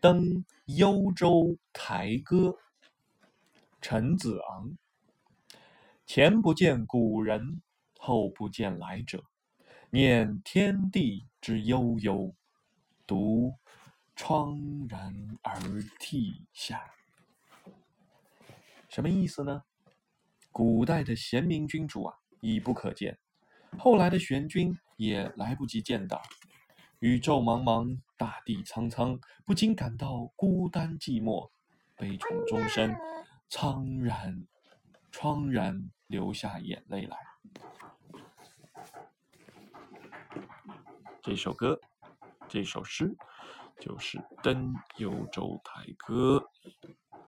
登幽州台歌，陈子昂。前不见古人，后不见来者。念天地之悠悠，独怆然而涕下。什么意思呢？古代的贤明君主啊，已不可见；后来的玄君也来不及见到。宇宙茫茫，大地苍苍，不禁感到孤单寂寞，悲从中生，苍然，怆然流下眼泪来。这首歌，这首诗，就是《登幽州台歌》。